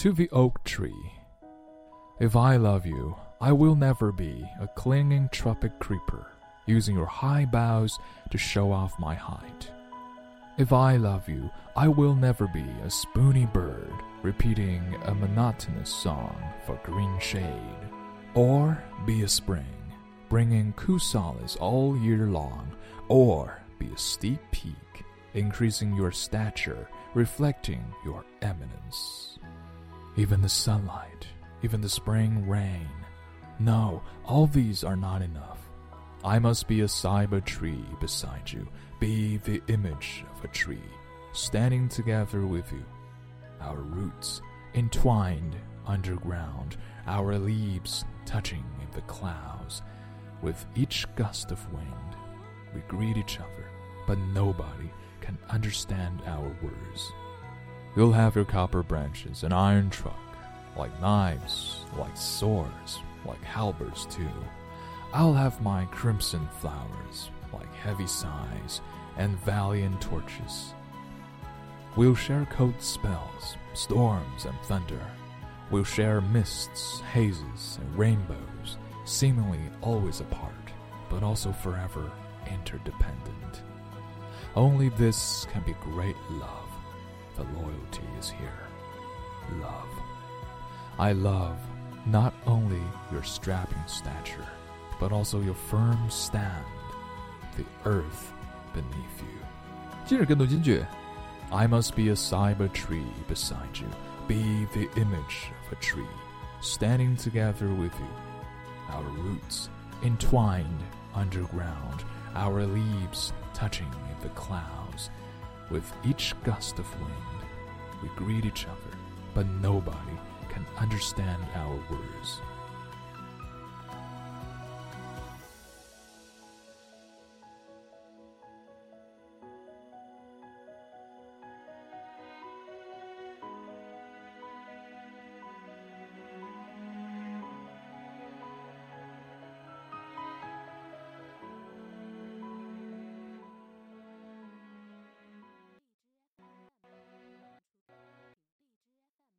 To the oak tree. If I love you, I will never be a clinging trumpet creeper, using your high boughs to show off my height. If I love you, I will never be a spoony bird, repeating a monotonous song for green shade. Or be a spring, bringing chrysalis all year long, or be a steep peak, increasing your stature, reflecting your eminence. Even the sunlight, even the spring rain. No, all these are not enough. I must be a ceiba tree beside you, be the image of a tree, standing together with you. Our roots entwined underground, our leaves touching in the clouds. With each gust of wind, we greet each other, but nobody can understand our words. You'll have your copper branches, an iron truck, like knives, like swords, like halberds too. I'll have my crimson flowers, like heavy sighs and valiant torches. We'll share cold spells, storms and thunder. We'll share mists, hazes, and rainbows, seemingly always apart, but also forever interdependent. Only this can be great love the loyalty is here. Love. I love not only your strapping stature, but also your firm stand, the earth beneath you. I must be a ceiba tree beside you, be the image of a tree, standing together with you. Our roots entwined underground, our leaves touching in the clouds, with each gust of wind we greet each other, but nobody can understand our words.